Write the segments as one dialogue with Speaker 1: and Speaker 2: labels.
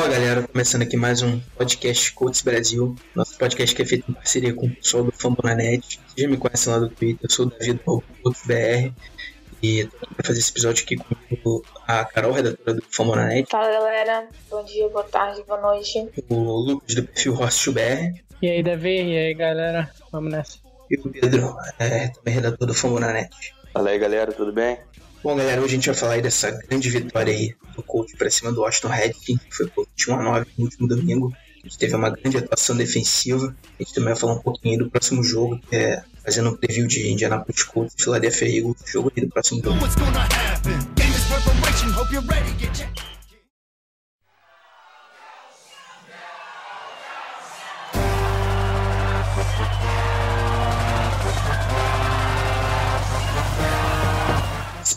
Speaker 1: Fala galera, começando aqui mais um podcast Coach Brasil, nosso podcast que é feito em parceria com o pessoal do Fambonanet. Vocês já me conhecem lá do Twitter, eu sou o David do BR e tô aqui pra fazer esse episódio aqui com a Carol, redatora do Fambonanet,
Speaker 2: Fala galera, bom dia, boa tarde, boa noite.
Speaker 1: o Lucas do perfil Rosto BR
Speaker 3: E aí, Davi? E aí, galera? Vamos nessa.
Speaker 1: e o Pedro, é, também redator do Fambonanet.
Speaker 4: Fala aí galera, tudo bem?
Speaker 1: Bom galera, hoje a gente vai falar aí dessa grande vitória aí do Coach pra cima do Washington Redskins, que foi por 21 a 9 no último domingo. A gente teve uma grande atuação defensiva. A gente também vai falar um pouquinho do próximo jogo, que é fazendo um preview de Indianapolis Colts e Philadelphia Eagles, jogo aí do próximo domingo.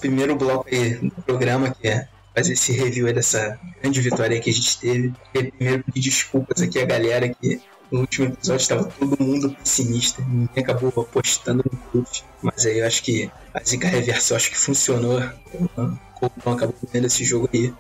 Speaker 1: Primeiro bloco aí do programa, que é fazer esse review aí dessa grande vitória que a gente teve. E primeiro pedir desculpas aqui à galera que no último episódio estava todo mundo pessimista, ninguém acabou apostando no coach. Mas aí eu acho que a zica reversa eu acho que funcionou. O Colton acabou ganhando esse jogo aí.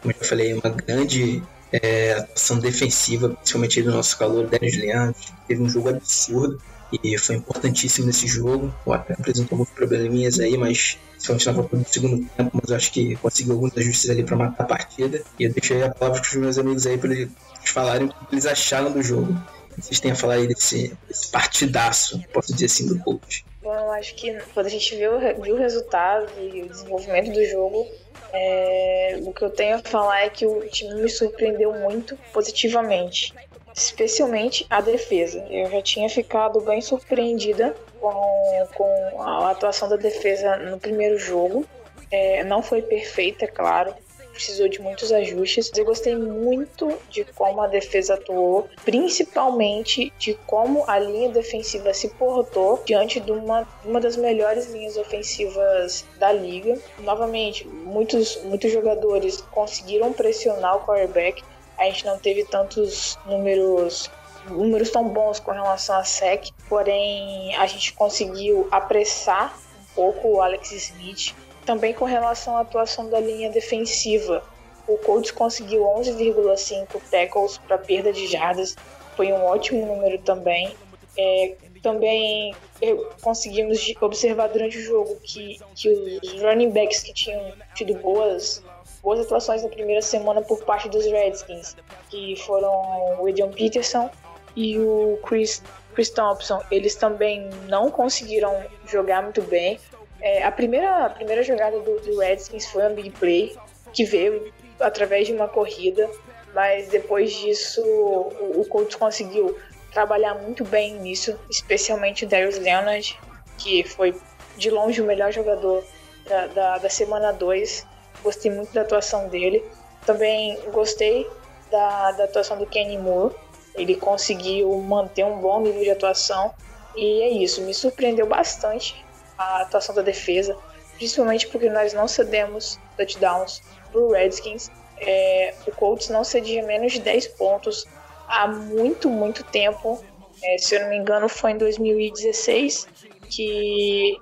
Speaker 1: Como eu já falei, uma grande é, atuação defensiva, principalmente do nosso calor, Dennis Leandro, teve um jogo absurdo e foi importantíssimo nesse jogo. O Atlético apresentou alguns probleminhas aí, mas na volta do segundo tempo, mas eu acho que conseguiu alguns ajustes ali para matar a partida. E eu deixei a palavra com os meus amigos aí para eles falarem o que eles acharam do jogo. Vocês têm a falar aí desse, desse partidaço, posso dizer assim, do coach.
Speaker 2: Bom, eu acho que quando a gente viu, viu o resultado e o desenvolvimento do jogo, é, o que eu tenho a falar é que o time me surpreendeu muito positivamente. Especialmente a defesa. Eu já tinha ficado bem surpreendida com, com a atuação da defesa no primeiro jogo. É, não foi perfeita, é claro. Precisou de muitos ajustes. Eu gostei muito de como a defesa atuou, principalmente de como a linha defensiva se portou diante de uma, uma das melhores linhas ofensivas da liga. Novamente, muitos, muitos jogadores conseguiram pressionar o quarterback. A gente não teve tantos números números tão bons com relação a sec, porém a gente conseguiu apressar um pouco o Alex Smith. Também com relação à atuação da linha defensiva, o Colts conseguiu 11,5 tackles para perda de jardas, foi um ótimo número também. É, também eh, conseguimos observar durante o jogo que, que os running backs que tinham tido boas boas atuações na primeira semana por parte dos Redskins, que foram o Adrian Peterson e o Chris, Chris Thompson. Eles também não conseguiram jogar muito bem. É, a, primeira, a primeira jogada do, do Redskins foi um big play, que veio através de uma corrida, mas depois disso o, o Colts conseguiu trabalhar muito bem nisso, especialmente o Darius Leonard, que foi de longe o melhor jogador da, da, da semana 2. Gostei muito da atuação dele. Também gostei da, da atuação do Kenny Moore. Ele conseguiu manter um bom nível de atuação. E é isso, me surpreendeu bastante a atuação da defesa, principalmente porque nós não cedemos touchdowns pro Redskins. É, o Colts não cedia menos de 10 pontos há muito, muito tempo. É, se eu não me engano, foi em 2016 que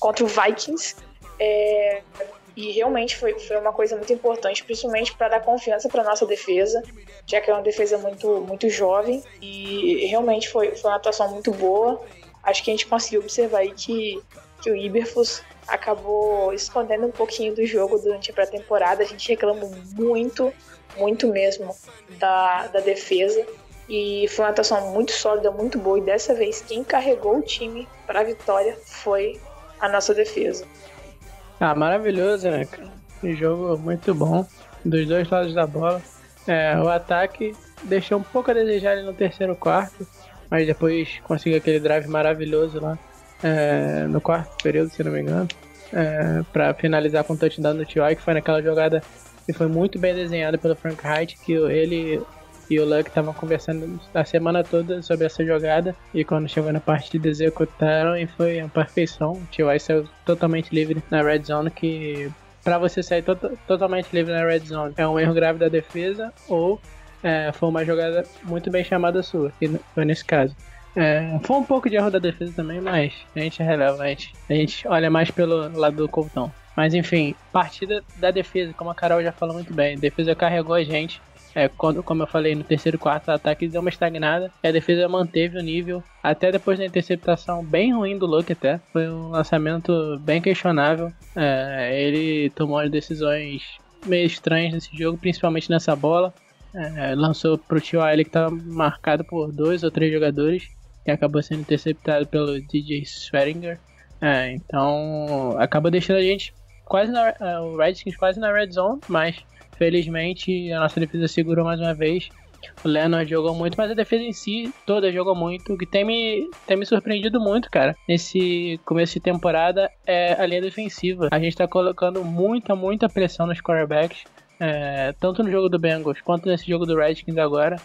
Speaker 2: contra o Vikings. É, e realmente foi, foi uma coisa muito importante, principalmente para dar confiança para nossa defesa, já que é uma defesa muito, muito jovem. E realmente foi, foi uma atuação muito boa. Acho que a gente conseguiu observar aí que, que o Iberfus acabou escondendo um pouquinho do jogo durante a pré-temporada. A gente reclamou muito, muito mesmo da, da defesa. E foi uma atuação muito sólida, muito boa. E dessa vez, quem carregou o time para a vitória foi a nossa defesa.
Speaker 3: Ah, maravilhoso, né? Um jogo muito bom, dos dois lados da bola. É, o ataque deixou um pouco a desejar no terceiro quarto, mas depois conseguiu aquele drive maravilhoso lá é, no quarto período, se não me engano, é, para finalizar com o touchdown do T.Y., que foi naquela jogada que foi muito bem desenhada pelo Frank Wright, que ele e o Luck estavam conversando a semana toda sobre essa jogada. E quando chegou na partida, executaram e foi a perfeição. O T.Y. saiu totalmente livre na red zone, que para você sair to totalmente livre na red zone é um erro grave da defesa ou é, foi uma jogada muito bem chamada sua, que foi nesse caso. É, foi um pouco de erro da defesa também, mas a gente é relevante. A gente olha mais pelo lado do Coltão. Mas enfim, partida da defesa, como a Carol já falou muito bem, a defesa carregou a gente. É, quando, como eu falei, no terceiro e quarto, ataque deu uma estagnada. E a defesa manteve o nível. Até depois da interceptação bem ruim do Luke até. Foi um lançamento bem questionável. É, ele tomou as decisões meio estranhas nesse jogo, principalmente nessa bola. É, lançou pro tio ele que estava marcado por dois ou três jogadores. Que acabou sendo interceptado pelo DJ Swearinger. É, então acaba deixando a gente quase na, uh, o Redskins quase na red zone, mas felizmente a nossa defesa segurou mais uma vez. O Leonard jogou muito, mas a defesa em si toda jogou muito. O que tem me, tem me surpreendido muito, cara, nesse começo de temporada é a linha defensiva. A gente tá colocando muita, muita pressão nos quarterbacks, é, tanto no jogo do Bengals quanto nesse jogo do Redskins agora.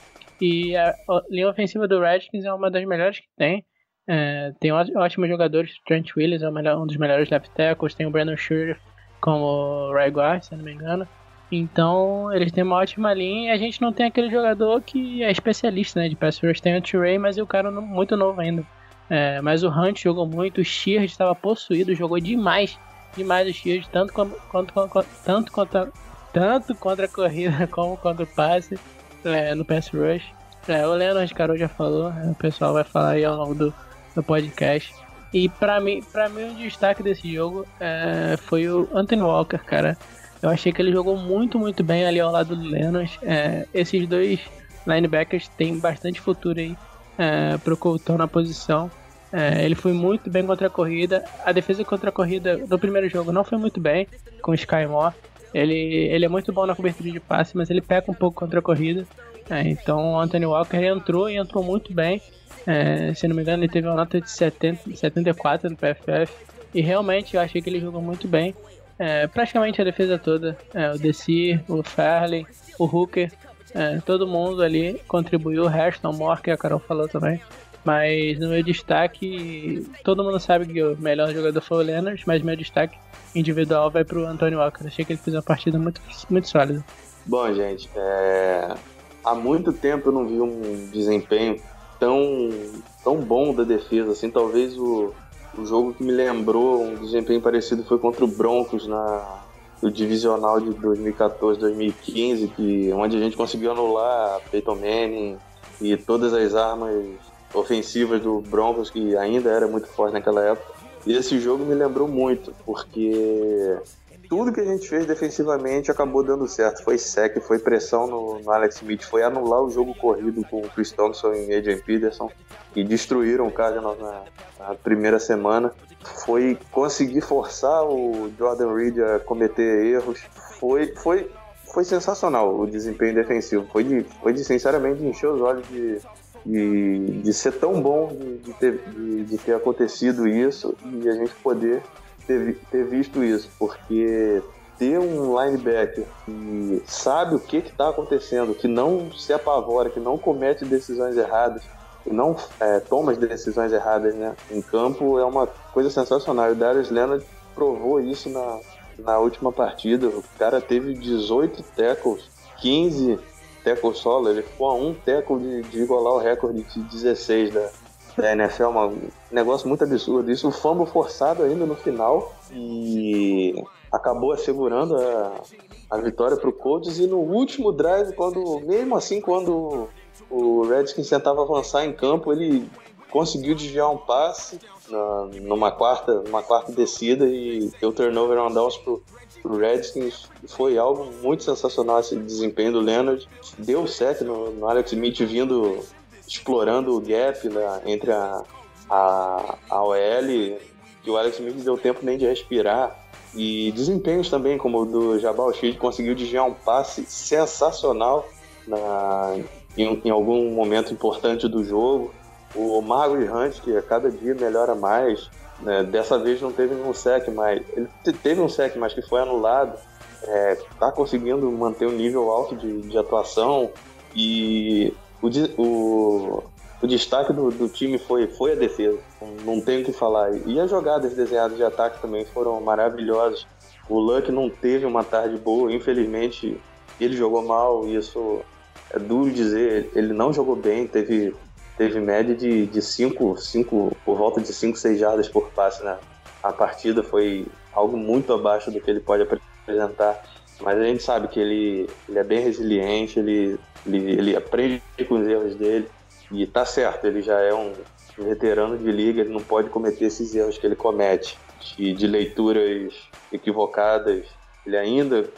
Speaker 3: E a, linha ofensiva do Redskins é uma das melhores que tem. É, tem ótimos jogadores, Trent Williams é um dos melhores left tackles, tem o Brandon Scherf como right guard, se não me engano. Então, eles têm uma ótima linha e a gente não tem aquele jogador que é especialista né, de pass rush. Tem o Trey, mas é o cara muito novo ainda. É, mas o Hunt jogou muito, o Sheard estava possuído, jogou demais, demais o Sheard, tanto, quanto, tanto, contra, tanto contra a corrida como contra o passe é, no pass rush. É, o Leonard Carol já falou, é, o pessoal vai falar aí ao longo do, do podcast. E para mim, para mim o destaque desse jogo é, foi o Anthony Walker, cara. Eu achei que ele jogou muito, muito bem ali ao lado do Lennox. É, esses dois linebackers têm bastante futuro aí é, pro Colton na posição. É, ele foi muito bem contra a corrida. A defesa contra a corrida no primeiro jogo não foi muito bem com o Sky Moore. Ele, ele é muito bom na cobertura de passe, mas ele peca um pouco contra a corrida. É, então o Anthony Walker entrou e entrou muito bem. É, se não me engano, ele teve uma nota de 70, 74 no PFF. E realmente eu achei que ele jogou muito bem. É, praticamente a defesa toda. É, o Desi, o Fairley, o Hooker, é, todo mundo ali contribuiu. O Reston, Moore, que a Carol falou também. Mas no meu destaque, todo mundo sabe que o melhor jogador foi o Leonard, mas meu destaque individual vai pro Antônio Walker. Achei que ele fez uma partida muito, muito sólida.
Speaker 4: Bom, gente, é... há muito tempo eu não vi um desempenho tão, tão bom da defesa, assim, talvez o, o jogo que me lembrou um desempenho parecido foi contra o Broncos na no divisional de 2014-2015, que onde a gente conseguiu anular Peyton Manning e todas as armas ofensivas do Broncos que ainda era muito forte naquela época. E esse jogo me lembrou muito, porque tudo que a gente fez defensivamente acabou dando certo. Foi sec, foi pressão no, no, Alex Smith, foi anular o jogo corrido com o Chris Thompson e Adrian Peterson, e destruíram o Cardinals na, na, primeira semana. Foi conseguir forçar o Jordan Reed a cometer erros. Foi, foi, foi sensacional o desempenho defensivo. Foi de, foi de sinceramente encher os olhos de, de, de ser tão bom de, ter, de ter acontecido isso e a gente poder ter, ter visto isso, porque ter um linebacker que sabe o que está acontecendo, que não se apavora, que não comete decisões erradas, que não é, toma as decisões erradas né, em campo, é uma coisa sensacional. O Darius Leonard provou isso na, na última partida. O cara teve 18 tackles, 15 tackles solo, ele ficou a um tackle de, de igualar o recorde de 16 da, da NFL, um negócio muito absurdo. Isso, o fumble forçado ainda no final e acabou assegurando a, a vitória para o Colts. E no último drive, quando mesmo assim, quando o Redskins tentava avançar em campo, ele conseguiu desviar um passe na, numa quarta, numa quarta descida e deu turnover on downs pro, pro Redskins. Foi algo muito sensacional esse desempenho do Leonard. Deu certo no, no Alex Smith vindo explorando o gap né, entre a, a, a OL, que o Alex Smith deu tempo nem de respirar. E desempenhos também, como o do Jabal Shield, conseguiu desviar um passe sensacional na, em, em, algum momento importante do jogo. O Margaret Hunt, que a cada dia melhora mais, né, dessa vez não teve nenhum sec, mas ele teve um sec, mas que foi anulado. Está é, conseguindo manter um nível alto de, de atuação E o, o, o destaque do, do, time foi, foi a defesa, não tem o que falar. E as jogadas desenhadas de ataque também foram maravilhosas. O Luck não teve uma tarde boa, infelizmente ele jogou mal, e isso é duro dizer. Ele não jogou bem, teve, teve média de 5, de cinco, cinco, por volta de 5, 6 jardas por passe na a partida. Foi algo muito abaixo do que ele pode apresentar. Mas a gente sabe que ele, ele é bem resiliente, ele, ele, ele aprende com os erros dele. E tá certo, ele já é um veterano de liga, ele não pode cometer esses erros que ele comete, de, de leituras equivocadas. Ele ainda,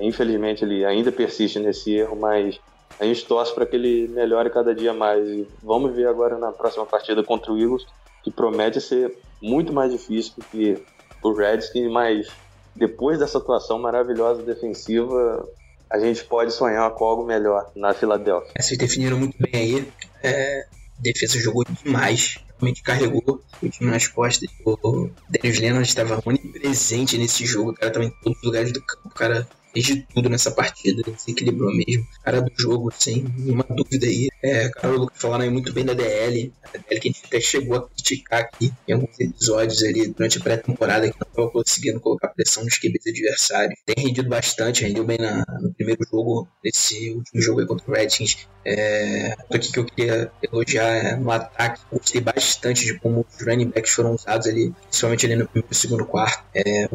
Speaker 4: infelizmente, ele ainda persiste nesse erro, mas a gente torce para que ele melhore cada dia mais. E vamos ver agora na próxima partida contra o Eagles, que promete ser muito mais difícil do que o Redskins, mas depois dessa atuação maravilhosa defensiva, a gente pode sonhar com algo melhor na Filadélfia.
Speaker 1: É, vocês definiram muito bem aí. É, a defesa jogou demais, realmente carregou o time nas costas. O Darius Leonard estava onipresente nesse jogo, o cara estava em todos os lugares do campo, o cara fez de tudo nessa partida, desequilibrou mesmo. Cara do jogo, sem nenhuma dúvida aí. É, cara, o Lucas falando aí muito bem da DL, a DL que a gente até chegou a criticar aqui em alguns episódios ali durante a pré-temporada, que não estava conseguindo colocar pressão nos QBs adversários. Tem rendido bastante, rendeu bem na, no primeiro jogo, desse último jogo aí contra o Redskins. É, aqui que eu queria elogiar é, no ataque, gostei bastante de como os running backs foram usados ali, principalmente ali no primeiro e segundo quarto. É,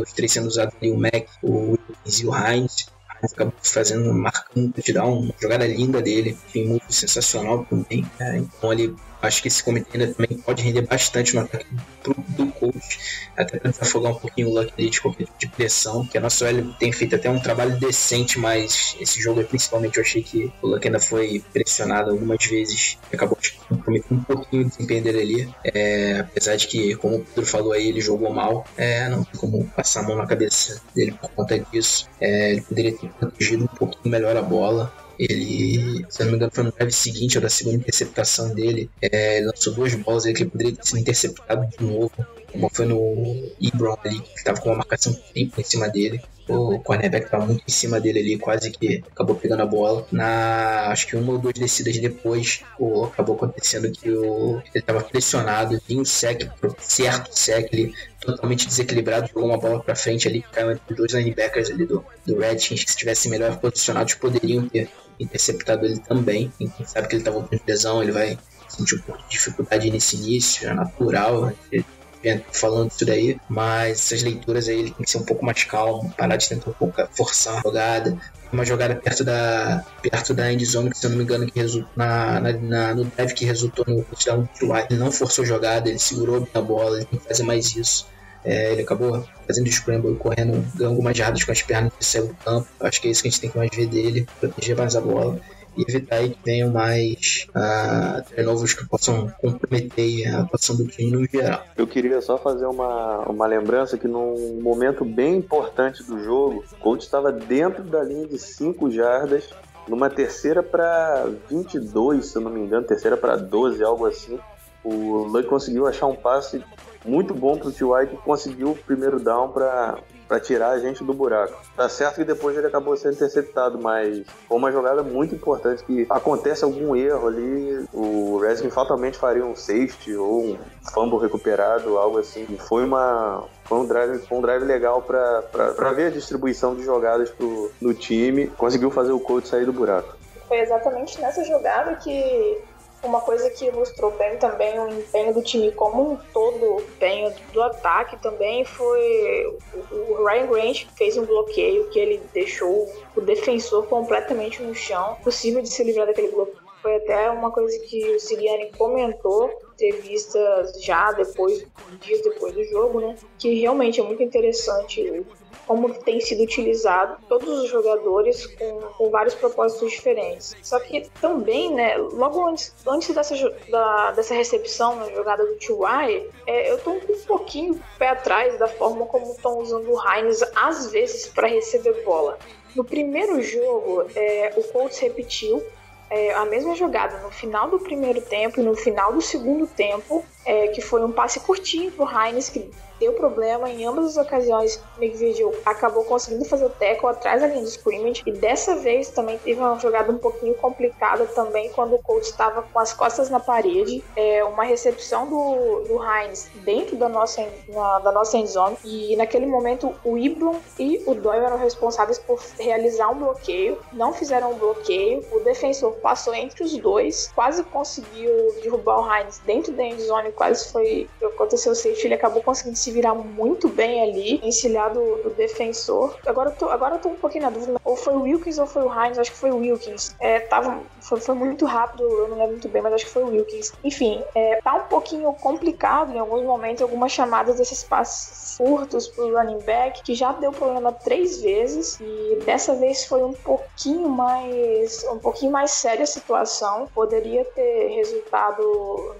Speaker 1: os três sendo usados ali, o Mac, o Wilkins e o Heinz acabou fazendo, marcando um touchdown, uma jogada linda dele, enfim, muito sensacional também. É, então ele acho que esse comitê ainda também pode render bastante no ataque do, do coach, até para desafogar um pouquinho o Luck de qualquer tipo de pressão, que a nossa OL tem feito até um trabalho decente, mas esse jogo aí, principalmente eu achei que o Luck ainda foi pressionado algumas vezes, acabou comprometendo um pouquinho o desempenho dele ali, é, apesar de que, como o Pedro falou aí, ele jogou mal, é, não tem como passar a mão na cabeça dele por conta disso, é, ele poderia ter protegido um pouquinho melhor a bola, ele, se eu não me engano, foi no drive seguinte ou da segunda interceptação dele. É, lançou duas bolas aí que poderia ter sido interceptado de novo. Uma foi no Ebron ali, que estava com uma marcação tripla em cima dele. O cornerback estava muito em cima dele ali, quase que acabou pegando a bola. Na acho que uma ou duas descidas depois, o, acabou acontecendo que o, ele estava pressionado, vinha um sec, certo sec, ele totalmente desequilibrado, jogou uma bola para frente ali, caiu entre dois linebackers ali do, do Redskins, que se estivessem melhor posicionados poderiam ter interceptado ele também. Quem sabe que ele estava com lesão, ele vai sentir um pouco de dificuldade nesse início, é natural. Né? Falando isso daí, mas essas leituras aí ele tem que ser um pouco mais calmo, parar de tentar um pouco forçar a jogada. Uma jogada perto da perto da endzone, que se eu não me engano, que resultou na, na, na, no drive que resultou no touchdown do Ele não forçou jogada, ele segurou a bola, ele tem que fazer mais isso. É, ele acabou fazendo scramble, correndo, ganhando algumas jardas com as pernas que saiu do campo. Acho que é isso que a gente tem que mais ver dele, proteger mais a bola e evitar que venham mais uh, que possam comprometer a atuação do time no geral.
Speaker 4: Eu queria só fazer uma, uma lembrança que num momento bem importante do jogo, o Colts estava dentro da linha de 5 jardas, numa terceira para 22, se eu não me engano, terceira para 12, algo assim. O Luck conseguiu achar um passe muito bom para o T.Y. que conseguiu o primeiro down para para tirar a gente do buraco. Tá certo que depois ele acabou sendo interceptado, mas foi uma jogada muito importante que acontece algum erro ali, o Redskins fatalmente faria um safety ou um fumble recuperado, algo assim. Foi uma foi um drive, foi um drive legal para ver a distribuição de jogadas pro, no time. Conseguiu fazer o coach sair do buraco.
Speaker 2: Foi exatamente nessa jogada que uma coisa que mostrou bem também o empenho do time como um todo, o empenho do ataque também foi o Ryan Grant fez um bloqueio que ele deixou o defensor completamente no chão, possível de se livrar daquele bloqueio. Foi até uma coisa que o Siriani comentou, entrevistas já depois, dias depois do jogo, né? Que realmente é muito interessante como tem sido utilizado todos os jogadores com, com vários propósitos diferentes. Só que também, né, logo antes, antes dessa, da, dessa recepção na jogada do T.Y., é, eu tô um pouquinho pé atrás da forma como estão usando o Heinz às vezes para receber bola. No primeiro jogo, é, o Colts repetiu é, a mesma jogada no final do primeiro tempo e no final do segundo tempo é, que foi um passe curtinho pro Heinz, que deu problema. Em ambas as ocasiões. McVidio acabou conseguindo fazer o tackle atrás da linha de scrimmage. E dessa vez também teve uma jogada um pouquinho complicada também quando o coach estava com as costas na parede, é, uma recepção do, do Heinz dentro da nossa, na, da nossa endzone e naquele momento o Iblon e o Doyle eram responsáveis por realizar um bloqueio, não fizeram um bloqueio, o defensor passou entre os dois, quase conseguiu derrubar o Heinz dentro da endzone, quase foi aconteceu o safety, ele acabou conseguindo se virar muito bem ali, encilhar do, defensor. Agora eu, tô, agora eu tô um pouquinho na dúvida, ou foi o Wilkins ou foi o Heinz, acho que foi o Wilkins. É, tava, foi, foi muito rápido, eu não lembro muito bem, mas acho que foi o Wilkins. Enfim, é, tá um pouquinho complicado em alguns momentos, algumas chamadas desses passes curtos pro running back, que já deu problema três vezes, e dessa vez foi um pouquinho mais, um pouquinho mais séria a situação. Poderia ter resultado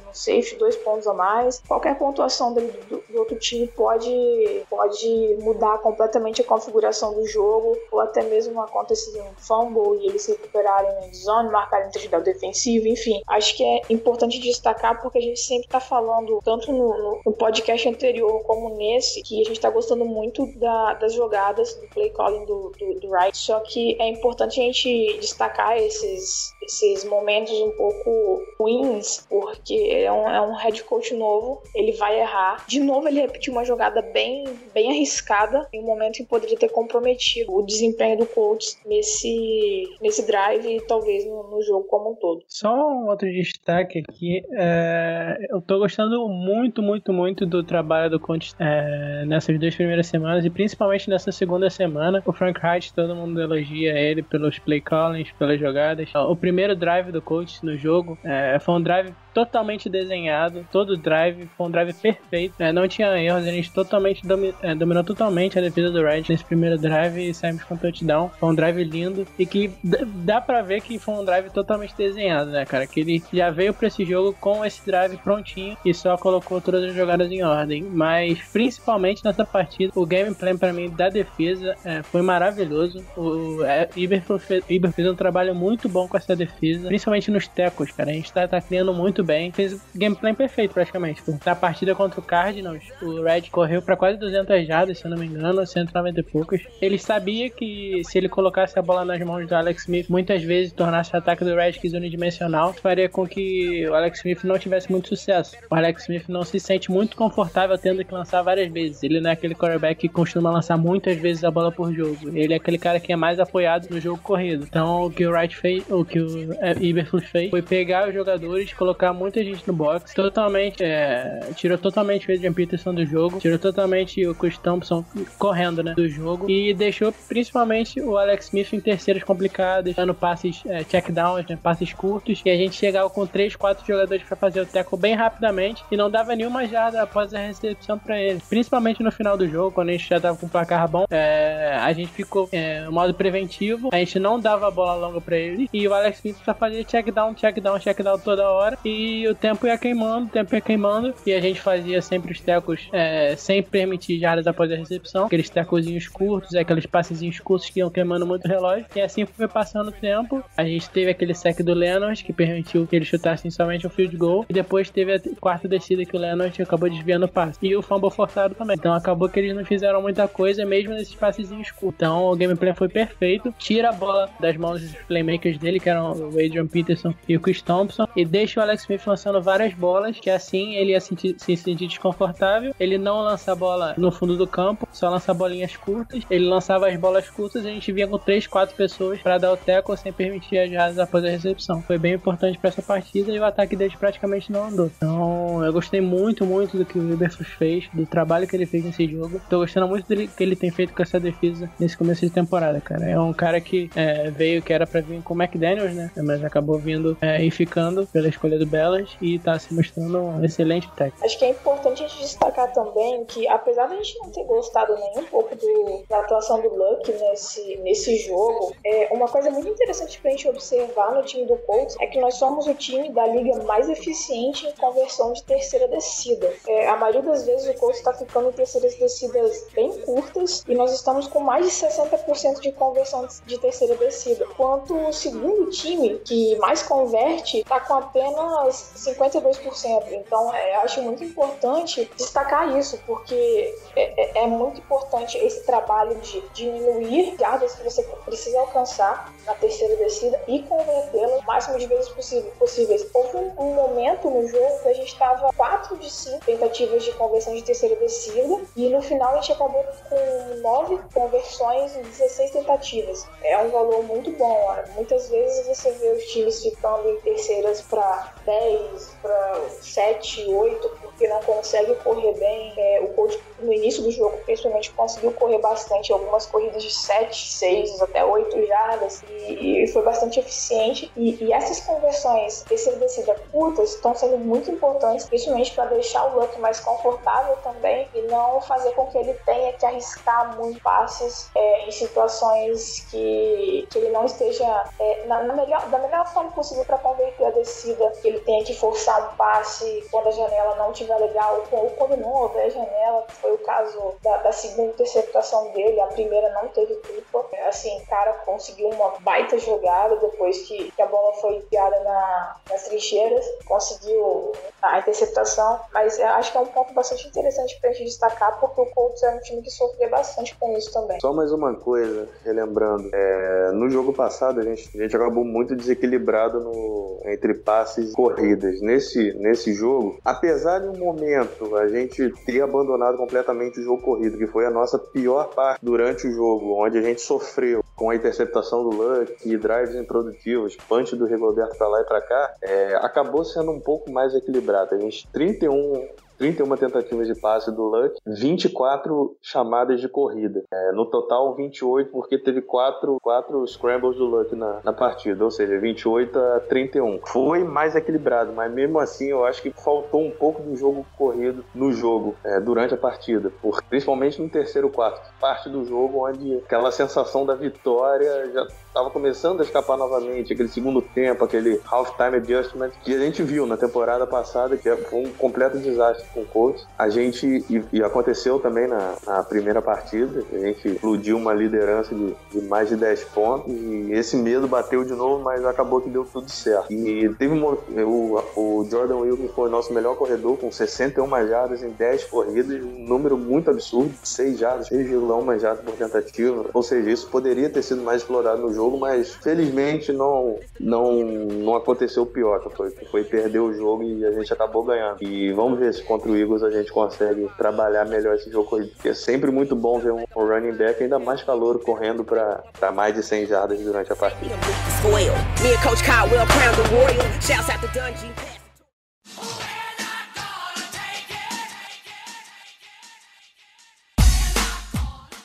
Speaker 2: no safe, dois pontos a mais. Qualquer pontuação do, do, outro time pode, pode mudar completamente a configuração do jogo, ou até mesmo acontecer um fumble e eles se recuperarem em zone, marcarem touchdown defensivo, enfim. Acho que é importante destacar porque a gente sempre está falando, tanto no, no, no, podcast anterior como nesse, que a gente está gostando muito da, das jogadas, do play calling do, do, do Wright, só que é importante a gente destacar esses, esses momentos um pouco ruins, porque é um, é um head coach novo, ele vai errar. De novo, ele repetiu uma jogada bem, bem arriscada em um momento que poderia ter comprometido o desempenho do coach nesse, nesse drive e talvez no, no jogo como um todo.
Speaker 3: Só um outro destaque aqui, é, eu tô gostando muito, muito, muito do trabalho do coach é, nessas duas primeiras semanas e principalmente nessa segunda semana. O Frank Wright, todo mundo elogia ele pelos play callings, pelas jogadas. O primeiro drive do coach no jogo é, foi um drive totalmente desenhado, todo drive, foi um drive perfeito, né? não tinha erros, a gente totalmente domi é, dominou totalmente a defesa do Red nesse primeiro drive e saímos com touchdown. Foi um drive lindo e que dá pra ver que foi um drive totalmente desenhado, né, cara? Que ele já veio pra esse jogo com esse drive prontinho e só colocou todas as jogadas em ordem. Mas principalmente nessa partida, o gameplay para mim da defesa é, foi maravilhoso. O é, Iber, fez, Iber fez um trabalho muito bom com essa defesa, principalmente nos tecos, cara. A gente tá, tá criando muito bem, fez gameplay perfeito praticamente. Na partida contra o Cardinals, o Red correu para quase 200 jardas, se eu não me engano, 190 e poucos. Ele sabia que se ele colocasse a bola nas mãos do Alex Smith, muitas vezes tornasse o ataque do Redskins unidimensional, faria com que o Alex Smith não tivesse muito sucesso. O Alex Smith não se sente muito confortável tendo que lançar várias vezes. Ele não é aquele quarterback que costuma lançar muitas vezes a bola por jogo. Ele é aquele cara que é mais apoiado no jogo corrido. Então, o que o Wright fez, o que o Iberflus fez, foi pegar os jogadores, colocar muita gente no box, totalmente, é, tirou totalmente o Adrian Peterson do jogo, tirou totalmente o Chris Thompson correndo, né, do jogo e deixou principalmente o Alex Smith em terceiros complicados, dando passes é, checkdowns, né, passes curtos, e a gente chegava com 3, 4 jogadores para fazer o tackle bem rapidamente e não dava nenhuma jarda após a recepção para ele. Principalmente no final do jogo, quando a gente já tava com o placar bom, é, a gente ficou é, no modo preventivo, a gente não dava a bola longa para ele e o Alex Smith só fazia check down, check down, check down toda hora e o tempo ia queimando, o tempo ia queimando e a gente fazia sempre os tecos é, sem permitir jardas após a recepção, aqueles tecozinhos curtos, aqueles passezinhos curtos que iam queimando muito o relógio e assim foi passando o tempo. A gente teve aquele sec do Leonard que permitiu que ele chutasse somente um field goal e depois teve a quarta descida que o Leonard acabou desviando o passe e o fumble forçado também. Então acabou que eles não fizeram muita coisa mesmo nesses passezinhos curtos. Então o gameplay foi perfeito, tira a bola das mãos dos playmakers dele, que eram o Adrian Peterson e o Chris Thompson, e deixa o Alex Smith lançando várias bolas, que assim ele ia sentir, se sentir desconfortável. Ele não lança a bola no fundo do campo, só lança bolinhas curtas. Ele lançava as bolas curtas e a gente vinha com 3, 4 pessoas para dar o tackle sem permitir as jardas após a recepção. Foi bem importante para essa partida e o ataque deles praticamente não andou. Então eu gostei muito, muito do que o Iberfus fez, do trabalho que ele fez nesse jogo. Tô gostando muito do que ele tem feito com essa defesa nesse começo de temporada, cara. É um cara que é, veio que era para vir com o McDaniels, né? Mas acabou vindo é, e ficando pela escolha do Bellas e tá se mostrando um excelente técnico.
Speaker 2: Acho que é importante a gente destacar também que, apesar de a gente não ter gostado nem um pouco do, da atuação do Luck nesse, nesse jogo, é, uma coisa muito interessante pra gente observar no time do Colts é que nós somos o time da liga mais eficiente em conversão de terceira descida. É, a maioria das vezes o Colts está ficando em terceiras descidas bem curtas e nós estamos com mais de 60% de conversão de terceira descida. Enquanto o segundo time que mais converte está com apenas 52%. Então, é, acho muito importante destacar isso, porque é, é, é muito importante esse trabalho de diminuir jardas que você precisa alcançar na terceira descida e convertê-la o máximo de vezes possível, possíveis. Houve um, um momento no jogo que a gente estava 4 de 5 tentativas de conversão de terceira descida e no final a gente acabou com 9 conversões e 16 tentativas. É um valor muito bom. Muitas vezes você vê os times ficando em terceiras para 10, para 7, 8, porque não consegue correr bem. É, o coach no início do jogo, principalmente, conseguiu correr bastante, algumas corridas de 7, 6 até 8 jardas e, e foi bastante eficiente. E, e essas conversões terceira descida curtas estão sendo muito importantes, principalmente para deixar o Luck mais confortável também e não fazer com que ele tenha que arriscar muito passes é, em situações que, que ele não esteja é, na, na, melhor, da melhor forma possível para converter a descida, que ele tenha que forçar um passe quando a janela não estiver legal ou quando não houver janela, foi o caso da, da segunda interceptação dele, a primeira não teve culpa. Assim, o cara conseguiu uma baita jogada depois que, que a bola foi enviada na, nas trincheiras, conseguiu a interceptação, mas acho que é um ponto bastante interessante pra gente destacar, porque o Colts é um time que sofreu bastante com isso também.
Speaker 4: Só mais uma coisa, relembrando, é, no jogo passado a gente, a gente acabou muito desequilibrado no, entre passes e corridas. Nesse, nesse jogo, apesar de um momento a gente ter abandonado completamente o jogo corrido, que foi a nossa pior parte durante o jogo, onde a gente sofreu com a interceptação do Luck drives improdutivos, punch do Rigoberto pra lá e pra cá, é, acabou sendo um pouco mais equilibrado. A gente 31 31 tentativas de passe do Luck, 24 chamadas de corrida. É, no total, 28, porque teve 4, 4 scrambles do Luck na, na partida, ou seja, 28 a 31. Foi mais equilibrado, mas mesmo assim eu acho que faltou um pouco do jogo corrido no jogo, é, durante a partida, por, principalmente no terceiro quarto, parte do jogo onde aquela sensação da vitória já estava começando a escapar novamente, aquele segundo tempo, aquele half-time adjustment que a gente viu na temporada passada, que foi um completo desastre com o Colts. A gente, e, e aconteceu também na, na, primeira partida, a gente explodiu uma liderança de, de, mais de 10 pontos e esse medo bateu de novo, mas acabou que deu tudo certo. E teve uma, o, o Jordan Wilkins foi o nosso melhor corredor com 61 jardas em 10 corridas, um número muito absurdo, 6 jardas, 6,1 jardas por tentativa. Ou seja, isso poderia ter sido mais explorado no jogo, mas felizmente não, não, não aconteceu o pior, que foi, que foi perder o jogo e a gente acabou ganhando. E vamos ver se contra o Eagles a gente consegue trabalhar melhor esse jogo corrido, porque é sempre muito bom ver um running back ainda mais calor correndo para mais de 100 jardas durante a partida.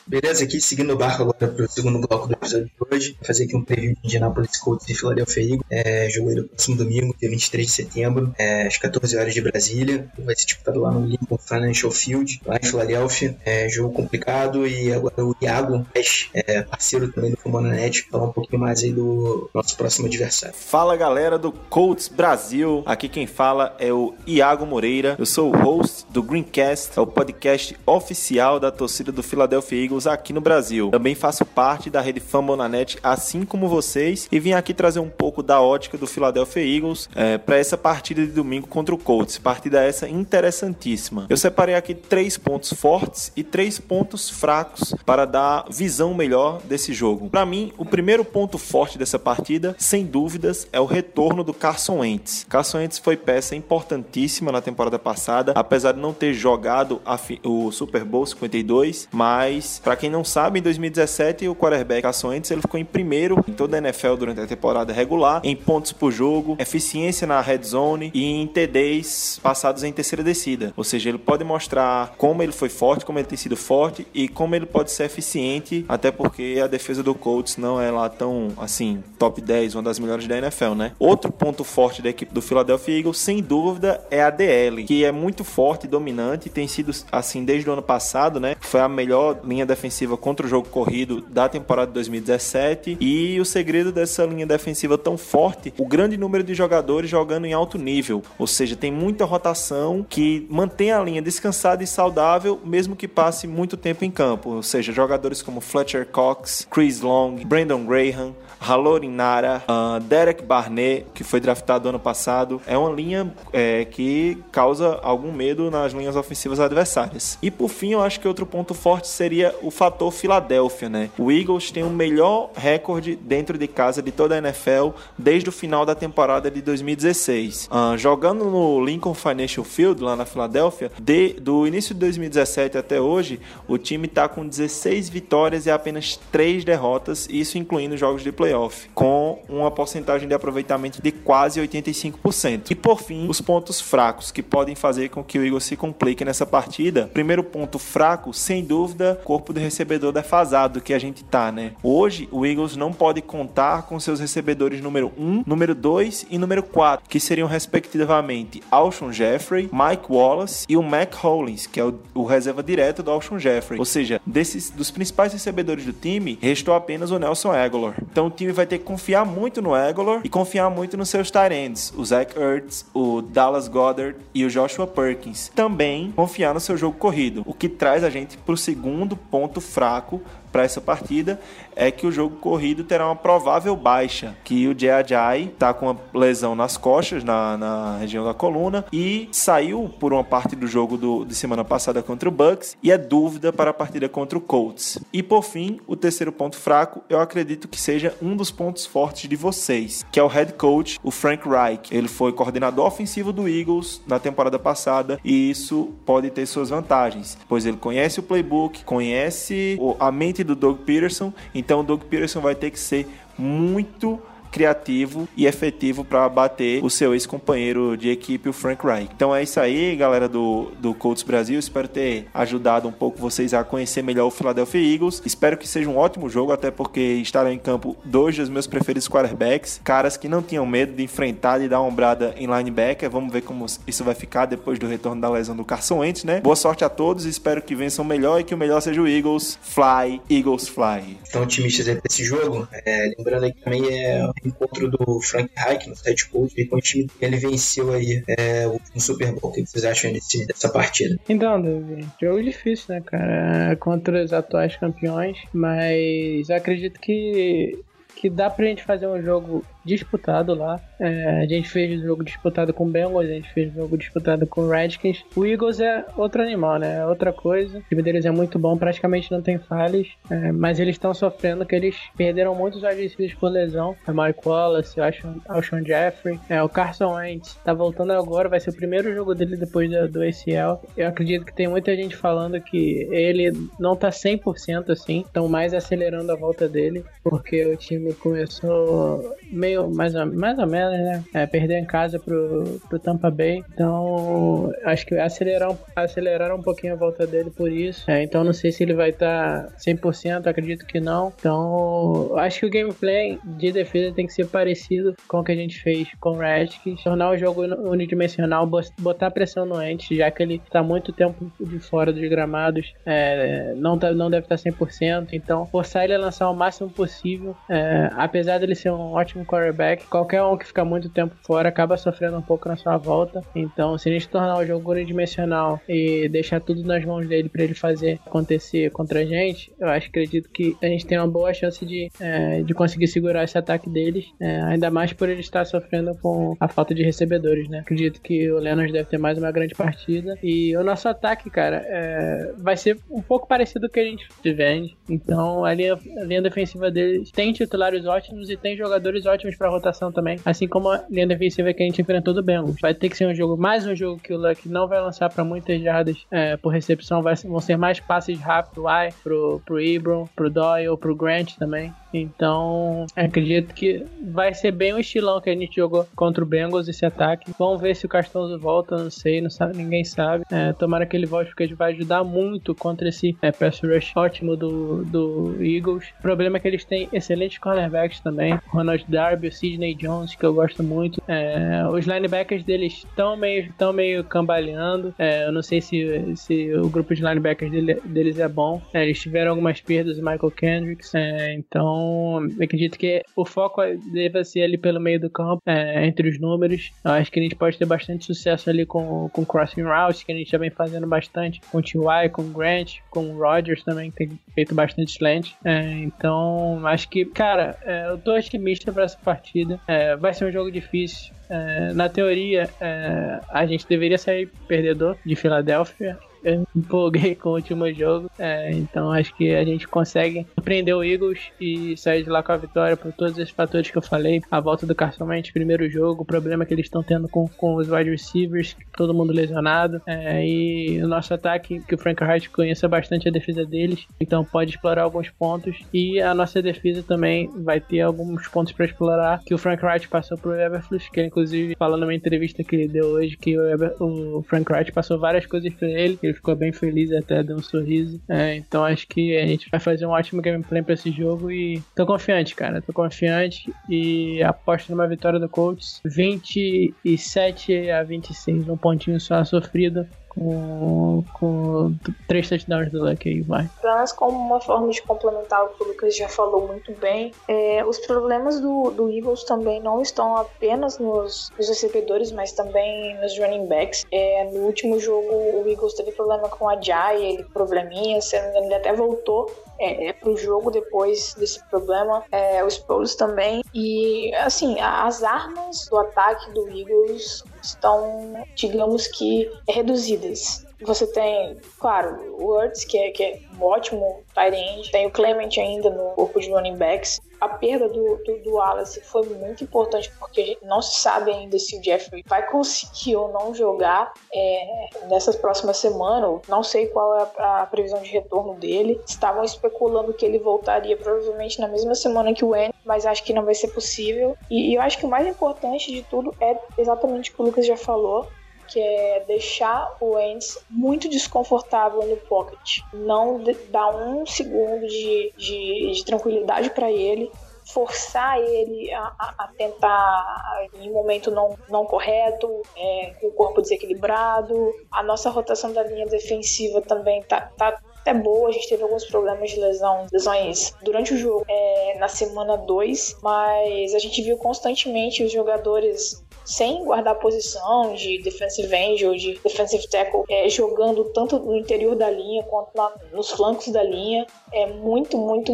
Speaker 1: Beleza, aqui seguindo o barco agora para o segundo bloco do episódio de hoje. Vou fazer aqui um preview de Indianapolis Colts e Philadelphia Eagles. É, jogo aí no próximo domingo, dia 23 de setembro, é, às 14 horas de Brasília. Vai ser disputado lá no Lincoln Financial Field, lá em Philadelphia. É, jogo complicado e agora o Iago, é, parceiro também do Fumana Net, falar um pouquinho mais aí do nosso próximo adversário.
Speaker 5: Fala galera do Colts Brasil, aqui quem fala é o Iago Moreira. Eu sou o host do Greencast, é o podcast oficial da torcida do Philadelphia Eagles aqui no Brasil. Também faço parte da rede Fambonanet, assim como vocês, e vim aqui trazer um pouco da ótica do Philadelphia Eagles é, para essa partida de domingo contra o Colts. Partida essa interessantíssima. Eu separei aqui três pontos fortes e três pontos fracos para dar visão melhor desse jogo. Para mim, o primeiro ponto forte dessa partida, sem dúvidas, é o retorno do Carson Wentz. Carson Wentz foi peça importantíssima na temporada passada, apesar de não ter jogado o Super Bowl 52, mas para quem não sabe, em 2017 o quarterback Carson Wentz ele ficou em primeiro em toda a NFL durante a temporada regular, em pontos por jogo, eficiência na red zone e em TDs passados em terceira descida. Ou seja, ele pode mostrar como ele foi forte, como ele tem sido forte e como ele pode ser eficiente, até porque a defesa do Colts não é lá tão assim, top 10, uma das melhores da NFL, né? Outro ponto forte da equipe do Philadelphia Eagles, sem dúvida, é a DL, que é muito forte dominante, tem sido assim desde o ano passado, né? Foi a melhor linha defensiva defensiva contra o jogo corrido da temporada de 2017 e o segredo dessa linha defensiva tão forte, o grande número de jogadores jogando em alto nível, ou seja, tem muita rotação que mantém a linha descansada e saudável, mesmo que passe muito tempo em campo, ou seja, jogadores como Fletcher Cox, Chris Long, Brandon Graham, Halorin Nara, uh, Derek Barnett, que foi draftado ano passado. É uma linha é, que causa algum medo nas linhas ofensivas adversárias. E por fim, eu acho que outro ponto forte seria fator Filadélfia, né? O Eagles tem o melhor recorde dentro de casa de toda a NFL desde o final da temporada de 2016. Uh, jogando no Lincoln Financial Field, lá na Filadélfia, de, do início de 2017 até hoje, o time está com 16 vitórias e apenas 3 derrotas, isso incluindo jogos de playoff playoff, com uma porcentagem de aproveitamento de quase 85%. E por fim, os pontos fracos que podem fazer com que o Eagles se complique nessa partida. Primeiro ponto fraco, sem dúvida, corpo recebedor defasado que a gente tá, né? Hoje, o Eagles não pode contar com seus recebedores número 1, número 2 e número 4, que seriam respectivamente Alshon Jeffrey, Mike Wallace e o Mac Hollins, que é o, o reserva direto do Alshon Jeffrey. Ou seja, desses dos principais recebedores do time, restou apenas o Nelson Aguilar. Então, time vai ter que confiar muito no Aguilar e confiar muito nos seus tight ends, o Zach Ertz, o Dallas Goddard e o Joshua Perkins. Também confiar no seu jogo corrido, o que traz a gente para o segundo ponto fraco para essa partida é que o jogo corrido terá uma provável baixa, que o Ajay está com uma lesão nas costas, na, na, região da coluna, e saiu por uma parte do jogo do, de semana passada contra o Bucks, e é dúvida para a partida contra o Colts. E por fim, o terceiro ponto fraco, eu acredito que seja um dos pontos fortes de vocês, que é o head coach, o Frank Reich. Ele foi coordenador ofensivo do Eagles na temporada passada, e isso pode ter suas vantagens, pois ele conhece o playbook, conhece a mente do Doug Peterson, então o Doug Peterson vai ter que ser muito criativo e efetivo para bater o seu ex-companheiro de equipe, o Frank Reich. Então é isso aí, galera do, do Colts Brasil. Espero ter ajudado um pouco vocês a conhecer melhor o Philadelphia Eagles. Espero que seja um ótimo jogo, até porque estarão em campo dois dos meus preferidos quarterbacks, caras que não tinham medo de enfrentar e dar uma ombrada em linebacker. Vamos ver como isso vai ficar depois do retorno da lesão do Carson Wentz, né? Boa sorte a todos, espero que vençam melhor e que o melhor seja o Eagles. Fly, Eagles Fly.
Speaker 1: Estão otimistas aí pra esse jogo. É, lembrando que também é encontro do Frank Reich no head coach com o time que ele venceu aí é, o Super Bowl. O que vocês acham desse, dessa partida?
Speaker 3: Então, Davi, jogo difícil, né, cara? Contra os atuais campeões, mas acredito que que dá pra gente fazer um jogo disputado lá. É, a gente fez jogo disputado com o Bengals, a gente fez jogo disputado com o Redskins. O Eagles é outro animal, né? É outra coisa. O time deles é muito bom, praticamente não tem falhas, é, mas eles estão sofrendo que eles perderam muitos adversários por lesão. É Mike Wallace, Alshon Jeffrey, é, o Carson Wentz tá voltando agora, vai ser o primeiro jogo dele depois do, do ACL. Eu acredito que tem muita gente falando que ele não tá 100% assim, estão mais acelerando a volta dele, porque o time começou meio meio mais ou, mais ou menos, né? É, perder em casa pro, pro Tampa Bay. Então, acho que aceleraram, aceleraram um pouquinho a volta dele por isso. É, então, não sei se ele vai estar tá 100%, acredito que não. Então, acho que o gameplay de defesa tem que ser parecido com o que a gente fez com o Redskins. Tornar o jogo unidimensional, botar pressão no Ant, já que ele está muito tempo de fora dos gramados, é, não, tá, não deve estar tá 100%. Então, forçar ele a lançar o máximo possível, é, apesar dele ser um ótimo quarterback quarterback, qualquer um que fica muito tempo fora acaba sofrendo um pouco na sua volta. Então, se a gente tornar o jogo unidimensional e deixar tudo nas mãos dele para ele fazer acontecer contra a gente, eu acho acredito que a gente tem uma boa chance de, é, de conseguir segurar esse ataque deles, é, ainda mais por ele estar sofrendo com a falta de recebedores, né? Acredito que o Leonard deve ter mais uma grande partida e o nosso ataque, cara, é, vai ser um pouco parecido com o que a gente vende. Então, a linha, a linha defensiva deles tem titulares ótimos e tem jogadores ótimos para rotação também, assim como a linha defensiva que a gente enfrentou do Bengals. Vai ter que ser um jogo, mais um jogo que o Luck não vai lançar para muitas jardas é, por recepção, vai, vão ser mais passes rápidos, ai, pro, pro Ibron, pro Doyle, pro Grant também. Então, acredito que vai ser bem o estilão que a gente jogou contra o Bengals esse ataque. Vamos ver se o Castonzo volta, não sei, não sabe, ninguém sabe. É, tomara que ele volte porque ele vai ajudar muito contra esse é, pass rush ótimo do, do Eagles. O problema é que eles têm excelentes cornerbacks também. Ronald Darby, o Sidney Jones, que eu gosto muito. É, os linebackers deles estão meio, tão meio cambaleando. É, eu não sei se, se o grupo de linebackers dele, deles é bom. É, eles tiveram algumas perdas, Michael Kendricks. É, então, acredito que o foco deva ser ali pelo meio do campo, é, entre os números. Eu acho que a gente pode ter bastante sucesso ali com, com crossing routes, que a gente já vem fazendo bastante. Com o T.Y., com o Grant, com o Rodgers também, que tem feito bastante slant. É, então, acho que, cara, é, eu tô otimista para essa partida. É, vai ser um jogo difícil. É, na teoria, é, a gente deveria sair perdedor de Filadélfia eu me empolguei com o último jogo. É, então acho que a gente consegue surpreender o Eagles e sair de lá com a vitória por todos esses fatores que eu falei. A volta do Carson Wentz, primeiro jogo, o problema que eles estão tendo com, com os wide receivers, todo mundo lesionado. É, e o nosso ataque, que o Frank Wright conheça bastante a defesa deles, então pode explorar alguns pontos. E a nossa defesa também vai ter alguns pontos para explorar que o Frank Wright passou pro Everflux, que ele, inclusive falando numa entrevista que ele deu hoje, que o, Ever, o Frank Wright passou várias coisas para ele, ele ficou bem feliz até deu um sorriso. É, então acho que a gente vai fazer um ótimo gameplay para esse jogo e tô confiante, cara. Tô confiante e aposto numa vitória do Colts 27 a 26, um pontinho só sofrido com, com três touchdowns do Luck aí, vai.
Speaker 2: Apenas como uma forma de complementar o que o Lucas já falou muito bem, é, os problemas do, do Eagles também não estão apenas nos, nos recebedores, mas também nos running backs. É, no último jogo, o Eagles teve problema com a Jai, ele probleminha, se não me engano, ele até voltou é, é pro jogo depois desse problema. É, os Sproles também. E, assim, as armas do ataque do Eagles estão, digamos que, reduzidas. Você tem, claro, o Ertz, que é, que é um ótimo tight. Tem o Clement ainda no corpo de running backs. A perda do, do, do Wallace foi muito importante porque não se sabe ainda se o Jeffrey vai conseguir ou não jogar é, nessas próximas semanas. Não sei qual é a, a, previsão de retorno dele. Estavam especulando que ele voltaria provavelmente na mesma semana que o N, mas acho que não vai ser possível. E, e eu acho que o mais importante de tudo é exatamente o que o Lucas já falou que é deixar o Wentz muito desconfortável no pocket. Não dar um segundo de, de, de tranquilidade para ele, forçar ele a, a, a, tentar em um momento não, não correto, é, com o corpo desequilibrado. A nossa rotação da linha defensiva também tá, tá até boa, a gente teve alguns problemas de lesão, lesões durante o jogo é, na semana 2, mas a gente viu constantemente os jogadores sem guardar posição de defensive end ou de defensive tackle, é, jogando tanto no interior da linha quanto na, nos flancos da linha. É muito, muito,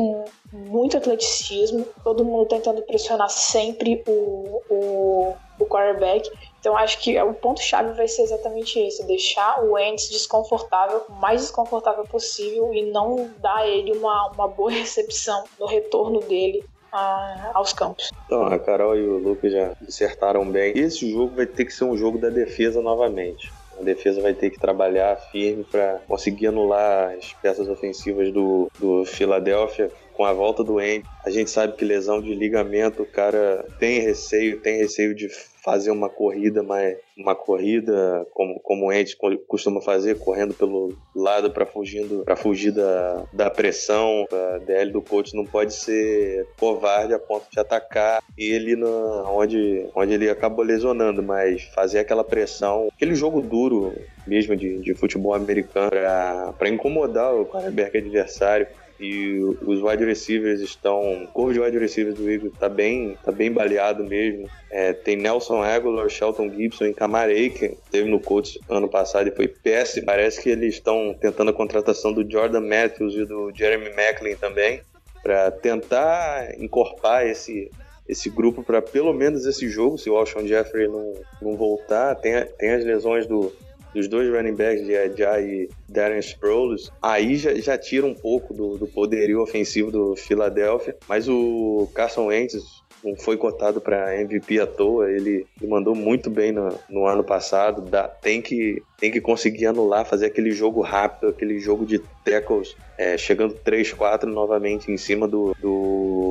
Speaker 2: muito atleticismo. Todo mundo tentando pressionar sempre o, o, o quarterback. Então acho que o ponto-chave vai ser exatamente esse: deixar o Wentz desconfortável, o mais desconfortável possível e não dar ele uma, uma boa recepção no retorno dele a, aos campos.
Speaker 4: Então, a Carol e o Lucas já dissertaram bem. Esse jogo vai ter que ser um jogo da defesa novamente. A defesa vai ter que trabalhar firme para conseguir anular as peças ofensivas do, do Philadelphia com a volta do Andy. A gente sabe que lesão de ligamento, o cara tem receio, tem receio de fazer uma corrida, mas uma corrida como, como o Ed costuma fazer, correndo pelo lado para fugindo para fugir da, da pressão. A DL do coach não pode ser covarde a ponto de atacar ele no, onde, onde ele acabou lesionando, mas fazer aquela pressão, aquele jogo duro mesmo de, de futebol americano para incomodar o quarterback adversário e os wide receivers estão. O corpo de wide receivers do Eagles está bem, tá bem baleado mesmo. É, tem Nelson Aguilar, Shelton Gibson e Kamar Aiken, teve no Colts ano passado e foi péssimo. Parece que eles estão tentando a contratação do Jordan Matthews e do Jeremy Macklin também, para tentar encorpar esse, esse grupo para pelo menos esse jogo, se o Alshon Jeffrey não, não voltar. Tem, tem as lesões do dos dois running backs de Ajay e Darren Sproles, aí já, já tira um pouco do, do poderio ofensivo do Philadelphia, mas o Carson Wentz não foi cotado para MVP à toa, ele, ele, mandou muito bem no, no ano passado, Dá, tem, que, tem que conseguir anular, fazer aquele jogo rápido, aquele jogo de tackles, é, chegando 3-4 novamente em cima do, do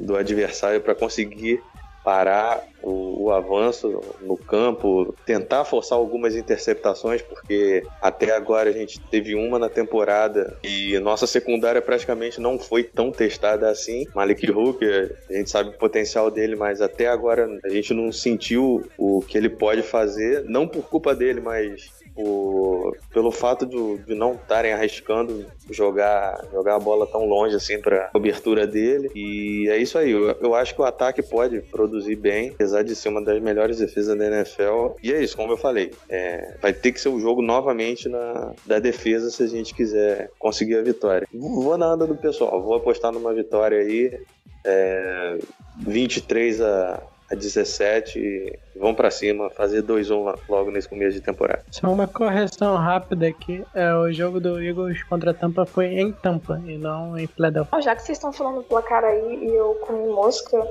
Speaker 4: do adversário para conseguir parar o, o, avanço no campo, tentar forçar algumas interceptações, porque até agora a gente teve uma na temporada e nossa secundária praticamente não foi tão testada assim. Malik Hooker, a gente sabe o potencial dele, mas até agora a gente não sentiu o que ele pode fazer, não por culpa dele, mas por, pelo fato de, de não estarem arriscando jogar, jogar a bola tão longe assim para cobertura dele. E é isso aí. Eu, eu, acho que o ataque pode produzir bem, apesar de ser uma das melhores defesas da NFL. E é isso, como eu falei, é, vai ter que ser o jogo novamente na, da defesa se a gente quiser conseguir a vitória. Vou na anda do pessoal, vou apostar numa vitória aí. É, 23 a a 17 e vão para cima, fazer 2-1 logo nesse começo de temporada.
Speaker 3: Só uma correção rápida aqui: é, o jogo do Eagles contra a Tampa foi em Tampa e não em Philadelphia.
Speaker 2: Já que vocês estão falando do placar aí e eu comi mosca,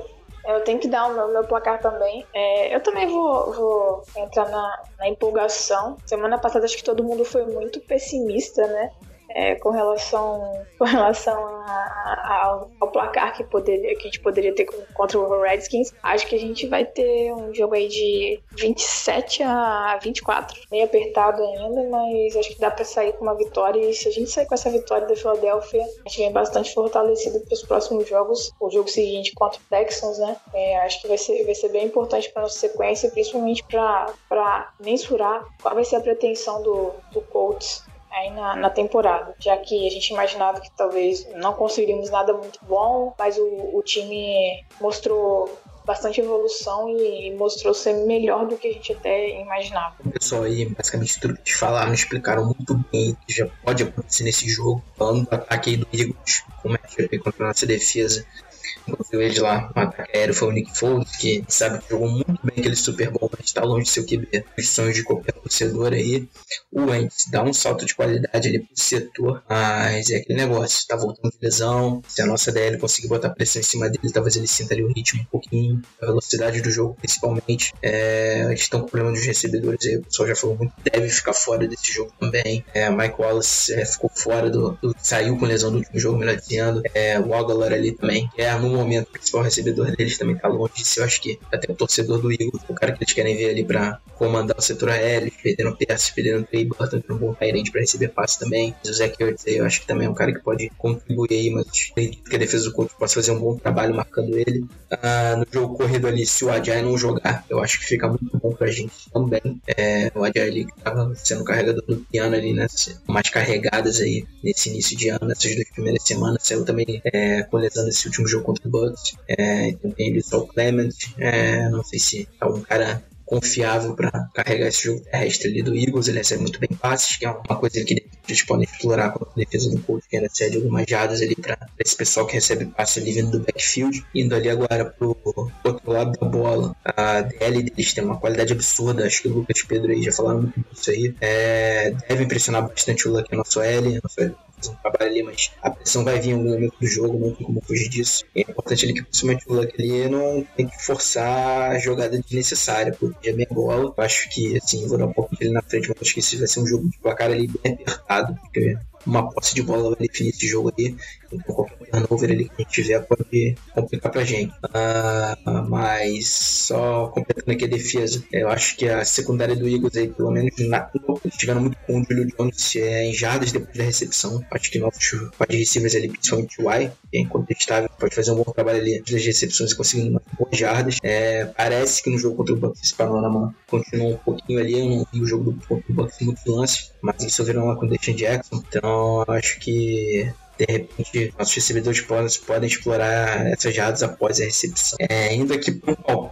Speaker 2: eu tenho que dar o meu, meu placar também. É, eu também vou, vou entrar na, na, empolgação. Semana passada acho que todo mundo foi muito pessimista, né? É, com relação, com relação a, a, ao, placar que, poderia, que a gente poderia ter contra o Redskins. Acho que a gente vai ter um jogo aí de 27 a 24. Meio apertado ainda, mas acho que dá para sair com uma vitória. E se a gente sair com essa vitória da Philadelphia, a gente vem bastante fortalecido para os próximos jogos. O jogo seguinte contra o Texans, né? É, acho que vai ser, vai ser bem importante para nossa sequência, principalmente para mensurar qual vai ser a pretensão do, do Colts aí na, na, temporada, já que a gente imaginava que talvez não conseguiríamos nada muito bom, mas o, o time mostrou bastante evolução e mostrou ser melhor do que a gente até imaginava.
Speaker 1: Pessoal aí, basicamente tudo que falaram, explicaram muito bem que já pode acontecer nesse jogo. Falando do ataque do Eagles, como é que contra a nossa defesa, Encontrei ele lá no ataque aéreo foi o Nick Foles, que sabe que jogou muito bem aquele Super Bowl, mas está longe de seu QB. Os sonhos de qualquer torcedor aí. O Wentz dá um salto de qualidade ali pro setor, mas é aquele negócio, tá voltando de lesão. Se a nossa DL conseguir botar pressão em cima dele, talvez ele sinta ali o ritmo um pouquinho, a velocidade do jogo principalmente. É, eles estão com problema dos recebedores aí, o pessoal já falou muito, deve ficar fora desse jogo também. É, Mike Wallace é, ficou fora do, do, saiu com lesão do último jogo, melhor dizendo. É, o Aguilar ali também, é no momento o principal recebedor deles também tá longe disso. Eu acho que até o torcedor do Eagles, o cara que eles querem ver ali pra comandar o setor aéreo, perdendo peças, perdendo Trey Burton, um bom Tyrande pra receber passe também. O Zach Ertz aí, eu acho que também é um cara que pode contribuir aí, mas acredito que a defesa do Colts possa fazer um bom trabalho marcando ele. Ah, no jogo corrido ali, se o Ajay não jogar, eu acho que fica muito bom pra gente também. É, o Ajay ali que tava sendo carregador do piano ali, né? Mais carregadas aí nesse início de ano, nessas duas primeiras semanas. Saiu também é, com lesão nesse último jogo contra Bucks. É, então tem ele Clement. É, não sei se é um cara confiável para carregar esse jogo terrestre ali do Eagles. Ele recebe muito bem passes, que é uma coisa que eles podem explorar com a defesa do coach, que cede algumas jadas ali para esse pessoal que recebe passe ali vindo do backfield. Indo ali agora pro outro lado da bola, a DL deles tem uma qualidade absurda. Acho que o Lucas Pedro aí já falaram muito disso aí. É, deve impressionar bastante o Luck, nosso L, nosso L um trabalho ali, mas a pressão vai vir em algum momento do jogo, não tem como fugir disso. É importante ali que principalmente o Luck ali não tem que forçar a jogada desnecessária, porque é bem bola. Eu acho que, assim, vou dar um pouco dele na frente, mas acho que isso vai ser um jogo de placar ali bem apertado, porque uma posse de bola vai definir esse jogo aí. Então qualquer turnover ali que a gente tiver pode complicar pra gente. Uh, mas só completando aqui a defesa, eu acho que a secundária do Eagles aí, pelo menos na, estiveram muito com o Julio Jones é, em jardas depois da recepção. Acho que nossos wide receivers ali, principalmente o Y, que é incontestável, pode fazer um bom trabalho ali das recepções e conseguindo umas boas jardas. É, parece que no jogo contra o Bucks panorama continuou um pouquinho ali. Eu não vi o jogo do, Bucks muitos lances, mas isso viram lá com o Deshaun Jackson. Então acho que de repente nossos recebedores podem, explorar essas jardas após a recepção. É, aqui para um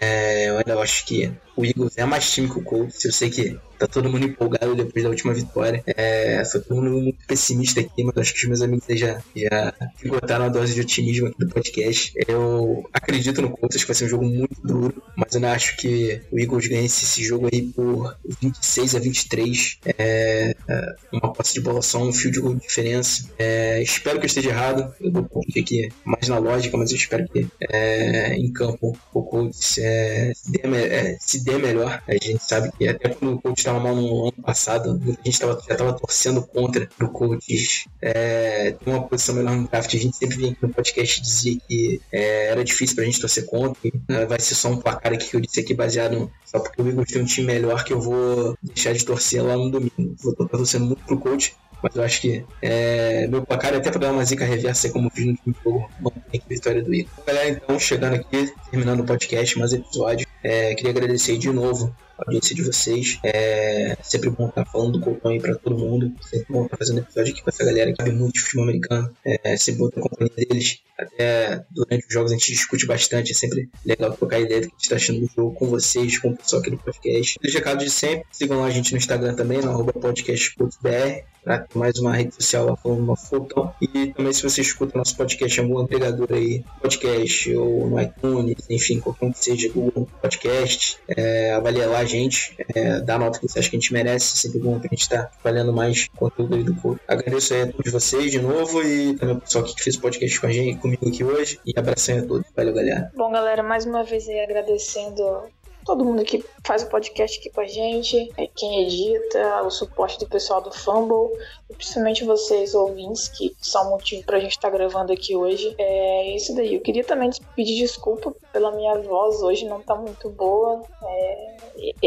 Speaker 1: é, eu ainda acho que o Eagles é mais time que o Colts. Eu sei que tá todo mundo empolgado depois da última vitória. É, sou todo mundo muito pessimista aqui, mas acho que os meus amigos já, já esgotaram a dose de otimismo aqui do podcast. Eu acredito no Colts, acho que vai ser um jogo muito duro, mas eu não acho que o Eagles ganhe esse jogo aí por 26 a 23. É, é, uma posse de bola só, um field goal de diferença. É, espero que eu esteja errado. Eu vou aqui mais na lógica, mas eu espero que é, em campo o Colts é, se, dê, se bem melhor. A gente sabe que até quando o coach estava mal no ano passado, muita gente tava, já estava torcendo contra o coach é, ter uma posição melhor no draft. A gente sempre vinha aqui no podcast dizer que é, era difícil pra gente torcer contra. Né? Vai ser só um placar aqui que eu disse aqui baseado só porque o Eagles tem um time melhor que eu vou deixar de torcer lá no domingo. Vou estar torcendo muito pro coach mas eu acho que é, meu placar é até para dar uma zica reversa, como fiz no último jogo, manter a vitória do Igor. Galera, então, chegando aqui, terminando o podcast, mais episódio, é, queria agradecer de novo a audiência de vocês. É sempre bom estar falando do Colton aí pra todo mundo. Sempre bom estar fazendo episódio aqui com essa galera que sabe muito de futebol americano. É sempre bom ter a companhia deles. Até durante os jogos a gente discute bastante. É sempre legal trocar ideia do que a gente está achando do jogo com vocês, com o pessoal aqui do podcast. Deixa recado de sempre. Sigam lá a gente no Instagram também, no podcastbr para mais uma rede social lá uma foto. E também se você escuta nosso podcast em algum agregador aí, podcast ou no iTunes, enfim, qualquer um que seja Google Podcast, é, avalia lá gente, é, dá a nota que você acha que a gente merece, sempre bom que a gente está espalhando mais conteúdo aí do corpo. Agradeço aí a todos vocês de novo e também o pessoal que fez o podcast com a gente, comigo aqui hoje. E abração a todos. Valeu, galera.
Speaker 2: Bom, galera, mais uma vez aí agradecendo todo mundo que faz o podcast aqui com a gente, é quem edita, o suporte do pessoal do Fumble, principalmente vocês, ouvintes, que são o motivo pra gente estar tá gravando aqui hoje. É isso daí. Eu queria também pedir desculpa pela minha voz hoje, não tá muito boa. É,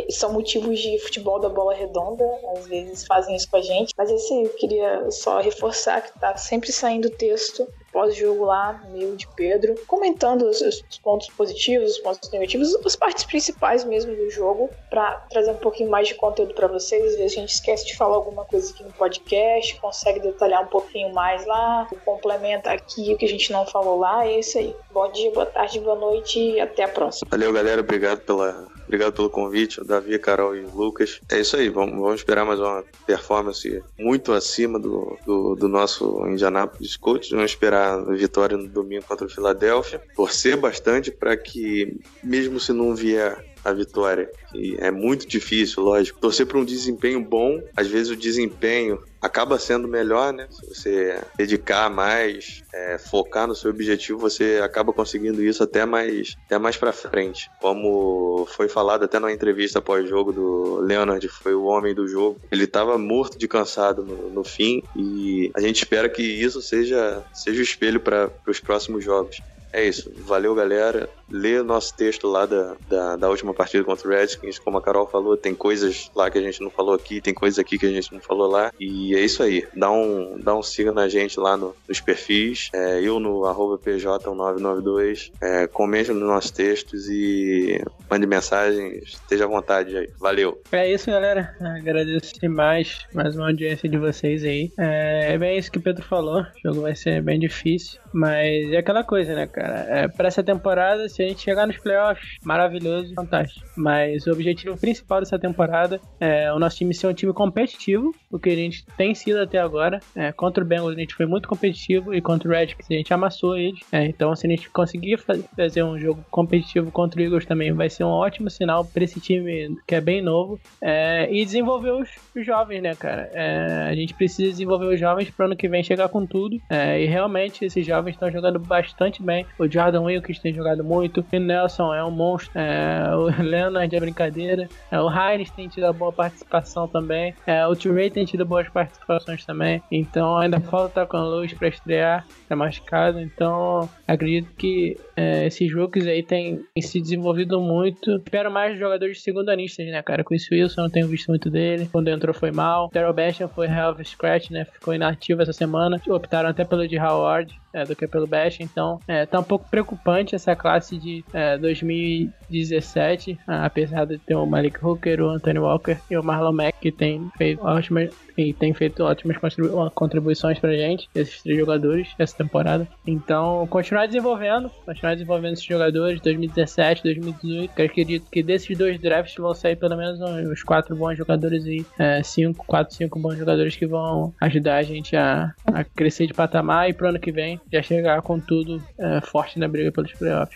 Speaker 2: são motivos de futebol da bola redonda, às vezes fazem isso com a gente, mas esse eu queria só reforçar que tá sempre saindo texto pós-jogo lá, meio de Pedro, comentando os, os, pontos positivos, os pontos negativos, as partes principais mesmo do jogo, para trazer um pouquinho mais de conteúdo para vocês. Às vezes a gente esquece de falar alguma coisa aqui no podcast, consegue detalhar um pouquinho mais lá, complementa aqui o que a gente não falou lá. É isso aí. Bom dia, boa tarde, boa noite e até a próxima.
Speaker 4: Valeu, galera. Obrigado pela Obrigado pelo convite, Davi, Carol e Lucas. É isso aí, vamos, vamos esperar mais uma performance muito acima do, do, do nosso Indianapolis Colts. Vamos esperar vitória no domingo contra o Philadelphia. Torcer bastante para que, mesmo se não vier a vitória. E é muito difícil, lógico. Torcer para um desempenho bom, às vezes o desempenho acaba sendo melhor, né? Se você dedicar mais, é, focar no seu objetivo, você acaba conseguindo isso até mais, até mais para frente. Como foi falado até na entrevista pós-jogo do Leonard, foi o homem do jogo. Ele estava morto de cansado no, no, fim e a gente espera que isso seja, seja o espelho para os próximos jogos. É isso. Valeu, galera. Lê o nosso texto lá da, da, da, última partida contra o Redskins. Como a Carol falou, tem coisas lá que a gente não falou aqui, tem coisas aqui que a gente não falou lá. E é isso aí. Dá um, dá um siga na gente lá no, nos perfis. É, eu no arroba PJ992. É, comente nos nossos textos e mande mensagens. Esteja à vontade aí. Valeu.
Speaker 3: É isso, galera. Agradeço demais mais uma audiência de vocês aí. É, é bem isso que o Pedro falou. O jogo vai ser bem difícil. Mas é aquela coisa, né, cara? É, pra essa temporada, se a gente chegar nos playoffs, maravilhoso, fantástico. Mas o objetivo principal dessa temporada é o nosso time ser um time competitivo, o que a gente tem sido até agora. É, contra o Bengals a gente foi muito competitivo e contra o Redskins a gente amassou eles. É, então, se a gente conseguir fazer um jogo competitivo contra o Eagles também, vai ser um ótimo sinal para esse time que é bem novo. É, e desenvolver os, os, jovens, né, cara? É, a gente precisa desenvolver os jovens para ano que vem chegar com tudo. É, e realmente esses jovens estão jogando bastante bem. O Jordan Wilkins tem jogado muito. O Nelson é um monstro. É, o Leonard é brincadeira. É, o Hines tem tido boa participação também. É, o Turei tem tido boas participações também. Então ainda falta com a luz para estrear. É machucado. Então acredito que é, esses jogos aí têm, se desenvolvido muito. Espero mais jogadores de segunda anistas, né, cara? Com isso, Wilson, não tenho visto muito dele. Quando entrou foi mal. Daryl Basham foi health scratch, né? Ficou inativo essa semana. Optaram até pelo de Howard é, do que pelo Bash. Então, é, tá um pouco preocupante essa classe de é, 2017, apesar de ter o Malik Hooker, o Anthony Walker e o Marlon Mack, que tem feito ótimas e tem feito ótimas contribuições contribuições pra gente, esses três jogadores, essa temporada. Então, continuar desenvolvendo, continuar desenvolvendo esses jogadores, 2017, 2018, que eu acredito que desses dois drafts vão sair pelo menos uns quatro bons jogadores e é, cinco, quatro, cinco bons jogadores que vão ajudar a gente a, a crescer de patamar e pro ano que vem já chegar com tudo é, forte na briga pelos playoffs.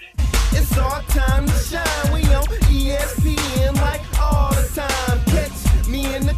Speaker 3: It's our time to shine. We on ESPN like all the time. Catch me in the